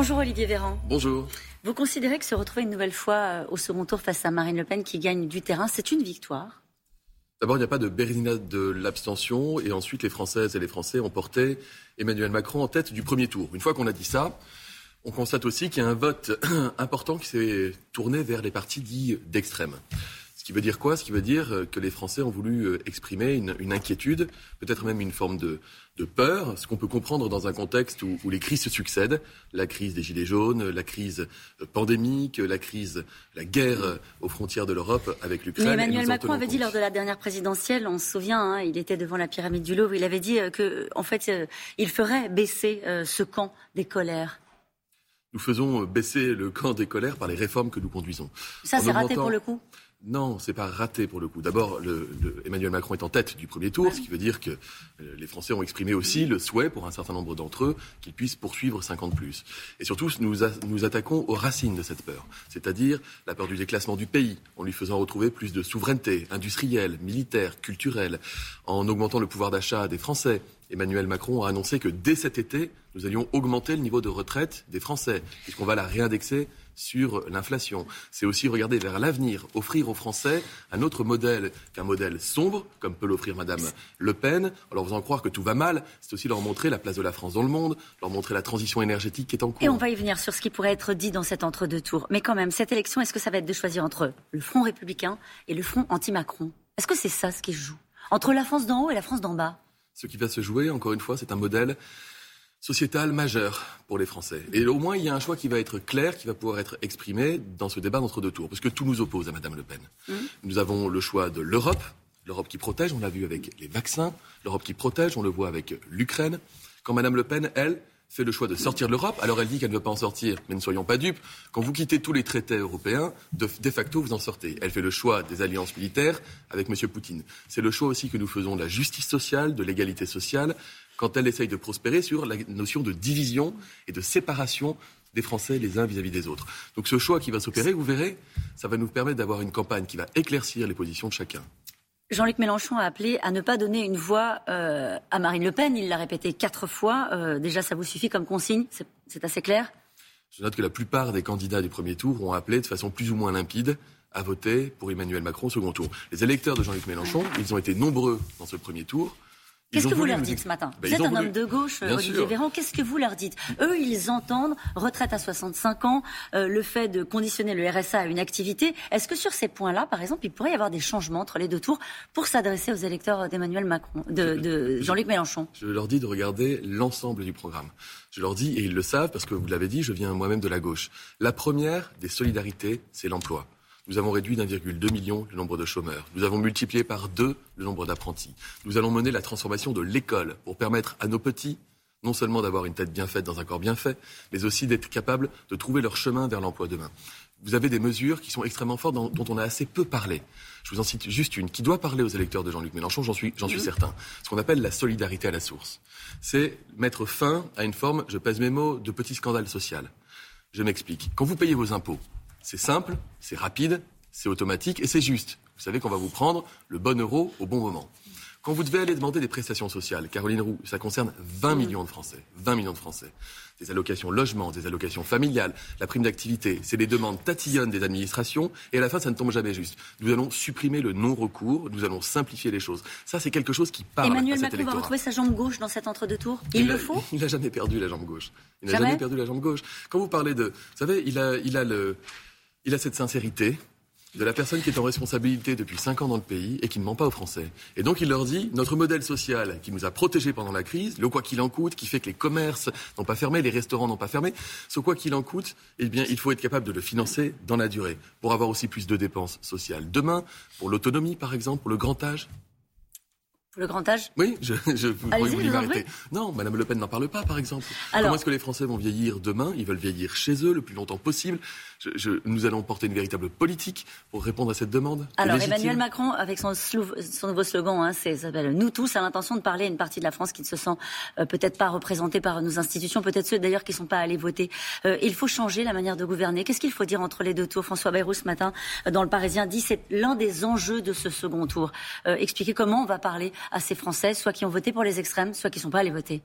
Bonjour Olivier Véran. Bonjour. Vous considérez que se retrouver une nouvelle fois euh, au second tour face à Marine Le Pen qui gagne du terrain, c'est une victoire? D'abord, il n'y a pas de bérésinade de l'abstention. Et ensuite, les Françaises et les Français ont porté Emmanuel Macron en tête du premier tour. Une fois qu'on a dit ça, on constate aussi qu'il y a un vote important qui s'est tourné vers les partis dits d'extrême. Ce qui veut dire quoi? Ce qui veut dire euh, que les Français ont voulu euh, exprimer une, inquiétude, peut-être même une forme de, peur, ce qu'on peut comprendre dans un contexte où, les crises se succèdent, la crise des Gilets jaunes, la crise euh, pandémique, la crise, la guerre aux frontières de l'Europe avec l'Ukraine. Emmanuel Macron avait dit lors de la dernière présidentielle, on se souvient, hein, il était devant la pyramide du Louvre, il avait dit que, en fait, il ferait baisser ce camp des colères. Nous faisons baisser le camp des colères par les réformes que nous conduisons. Ça, c'est raté pour le coup non, c'est pas raté pour le coup. D'abord, Emmanuel Macron est en tête du premier tour, ce qui veut dire que euh, les Français ont exprimé aussi le souhait, pour un certain nombre d'entre eux, qu'ils puissent poursuivre 50 plus. Et surtout, nous, nous attaquons aux racines de cette peur, c'est-à-dire la peur du déclassement du pays, en lui faisant retrouver plus de souveraineté industrielle, militaire, culturelle, en augmentant le pouvoir d'achat des Français. Emmanuel Macron a annoncé que dès cet été, nous allions augmenter le niveau de retraite des Français, puisqu'on va la réindexer sur l'inflation. C'est aussi regarder vers l'avenir, offrir aux Français un autre modèle qu'un modèle sombre, comme peut l'offrir Madame Le Pen, en leur faisant croire que tout va mal. C'est aussi leur montrer la place de la France dans le monde, leur montrer la transition énergétique qui est en cours. Et on va y venir sur ce qui pourrait être dit dans cet entre-deux tours. Mais quand même, cette élection, est-ce que ça va être de choisir entre le Front républicain et le Front anti-Macron? Est-ce que c'est ça ce qui se joue? Entre la France d'en haut et la France d'en bas? Ce qui va se jouer, encore une fois, c'est un modèle sociétal majeur pour les Français. Et au moins, il y a un choix qui va être clair, qui va pouvoir être exprimé dans ce débat d'entre deux tours, parce que tout nous oppose à Madame Le Pen. Mmh. Nous avons le choix de l'Europe, l'Europe qui protège, on l'a vu avec les vaccins, l'Europe qui protège, on le voit avec l'Ukraine. Quand Madame Le Pen, elle, fait le choix de sortir de l'Europe. Alors elle dit qu'elle ne veut pas en sortir, mais ne soyons pas dupes. Quand vous quittez tous les traités européens, de, facto, vous en sortez. Elle fait le choix des alliances militaires avec M. Poutine. C'est le choix aussi que nous faisons de la justice sociale, de l'égalité sociale, quand elle essaye de prospérer sur la notion de division et de séparation des Français les uns vis-à-vis des autres. Donc ce choix qui va s'opérer, vous verrez, ça va nous permettre d'avoir une campagne qui va éclaircir les positions de chacun. Jean-Luc Mélenchon a appelé à ne pas donner une voix euh, à Marine Le Pen. Il l'a répété quatre fois. Euh, déjà, ça vous suffit comme consigne? C'est assez clair? Je note que la plupart des candidats du premier tour ont appelé de façon plus ou moins limpide à voter pour Emmanuel Macron au second tour. Les électeurs de Jean-Luc Mélenchon, ils ont été nombreux dans ce premier tour. Qu'est-ce que vous leur dites ce matin ben, Vous êtes un homme de gauche, Olivier Véran. Qu'est-ce que vous leur dites Eux, ils entendent retraite à 65 ans, euh, le fait de conditionner le RSA à une activité. Est-ce que sur ces points-là, par exemple, il pourrait y avoir des changements entre les deux tours pour s'adresser aux électeurs d'Emmanuel Macron, de, Jean-Luc Mélenchon Je leur dis de regarder l'ensemble du programme. Je leur dis, et ils le savent parce que vous l'avez dit, je viens moi-même de la gauche. La première des solidarités, c'est l'emploi. Nous avons réduit d'1,2 million le nombre de chômeurs. Nous avons multiplié par deux le nombre d'apprentis. Nous allons mener la transformation de l'école pour permettre à nos petits non seulement d'avoir une tête bien faite dans un corps bien fait, mais aussi d'être capables de trouver leur chemin vers l'emploi demain. Vous avez des mesures qui sont extrêmement fortes, dont on a assez peu parlé. Je vous en cite juste une qui doit parler aux électeurs de Jean-Luc Mélenchon, j'en suis, j'en suis certain. Ce qu'on appelle la solidarité à la source. C'est mettre fin à une forme, je pèse mes mots, de petit scandale social. Je m'explique. Quand vous payez vos impôts, c'est simple, c'est rapide, c'est automatique et c'est juste. Vous savez qu'on va vous prendre le bon euro au bon moment. Quand vous devez aller demander des prestations sociales, Caroline Roux, ça concerne 20 millions de Français. 20 millions de Français. Des allocations logement, des allocations familiales, la prime d'activité. C'est des demandes tatillonnes des administrations et à la fin, ça ne tombe jamais juste. Nous allons supprimer le non-recours, nous allons simplifier les choses. Ça, c'est quelque chose qui parle Emmanuel à cet Macron va retrouver sa jambe gauche dans cet entre-deux tours Il, le faut? Il n'a jamais perdu la jambe gauche. Il n'a jamais perdu la jambe gauche. Quand vous parlez de... Vous savez, il a, il a le il a cette sincérité de la personne qui est en responsabilité depuis cinq ans dans le pays et qui ne ment pas aux Français. Et donc il leur dit, notre modèle social qui nous a protégés pendant la crise, le quoi qu'il en coûte, qui fait que les commerces n'ont pas fermé, les restaurants n'ont pas fermé, ce quoi qu'il en coûte, eh bien il faut être capable de le financer dans la durée pour avoir aussi plus de dépenses sociales. Demain, pour l'autonomie par exemple, pour le grand âge, le grand âge? Oui, je, je vous pourriez m'arrêter. Non, Madame Le Pen n'en parle pas, par exemple. Comment est-ce que les Français vont vieillir demain? Ils veulent vieillir chez eux le plus longtemps possible. Je, nous allons porter une véritable politique pour répondre à cette demande. Alors Emmanuel Macron, avec son, son nouveau slogan, hein, c'est s'appelle Nous tous, a l'intention de parler à une partie de la France qui ne se sent euh, peut-être pas représentée par nos institutions, peut-être ceux d'ailleurs qui ne sont pas allés voter. Euh, il faut changer la manière de gouverner. Qu'est-ce qu'il faut dire entre les deux tours? François Bayrou ce matin euh, dans Le Parisien dit c'est l'un des enjeux de ce second tour. expliquer comment on va parler à ces Français, soit qui ont voté pour les extrêmes, soit qui ne sont pas allés voter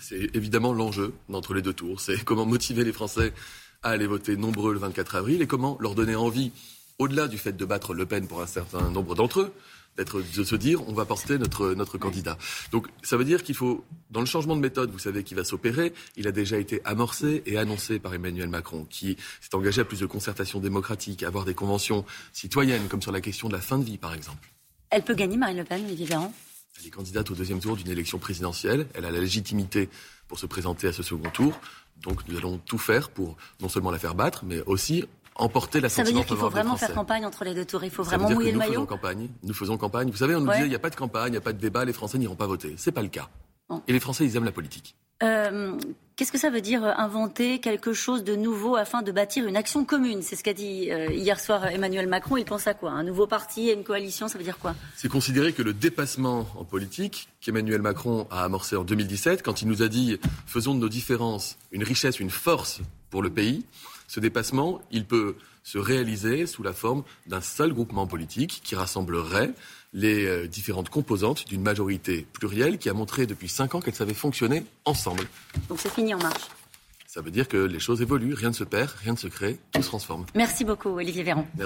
C'est évidemment l'enjeu entre les deux tours. C'est comment motiver les Français à aller voter nombreux le 24 avril et comment leur donner envie, au-delà du fait de battre Le Pen pour un certain nombre d'entre eux, d'être, de se dire on va porter notre, notre candidat. Donc ça veut dire qu'il faut, dans le changement de méthode, vous savez, qui va s'opérer, il a déjà été amorcé et annoncé par Emmanuel Macron, qui s'est engagé à plus de concertation démocratique, à avoir des conventions citoyennes, comme sur la question de la fin de vie, par exemple. Elle peut gagner, Marine Le Pen, Véran Elle est candidate au deuxième tour d'une élection présidentielle. Elle a la légitimité pour se présenter à ce second tour. Donc nous allons tout faire pour non seulement la faire battre, mais aussi emporter la Ça veut dire qu'il faut vraiment faire campagne entre les deux tours. Il faut vraiment mouiller le maillot. Faisons campagne. Nous faisons campagne. Vous savez, on nous disait il n'y a pas de campagne, il n'y a pas de débat, les Français n'iront pas voter. C'est pas le cas. Et les Français, ils aiment la politique. Euh, Qu'est-ce que ça veut dire euh, inventer quelque chose de nouveau afin de bâtir une action commune? C'est ce qu'a dit euh, hier soir Emmanuel Macron. Il pense à quoi? Un nouveau parti, une coalition, ça veut dire quoi? C'est considérer que le dépassement en politique qu'Emmanuel Macron a amorcé en 2017, quand il nous a dit faisons de nos différences une richesse, une force pour le pays, ce dépassement, il peut se réaliser sous la forme d'un seul groupement politique qui rassemblerait les euh, différentes composantes d'une majorité plurielle qui a montré depuis cinq ans qu'elle savait fonctionner ensemble. Donc c'est fini en marche. Ça veut dire que les choses évoluent, rien ne se perd, rien ne se crée, tout se transforme. Merci beaucoup, Olivier Véran. Merci.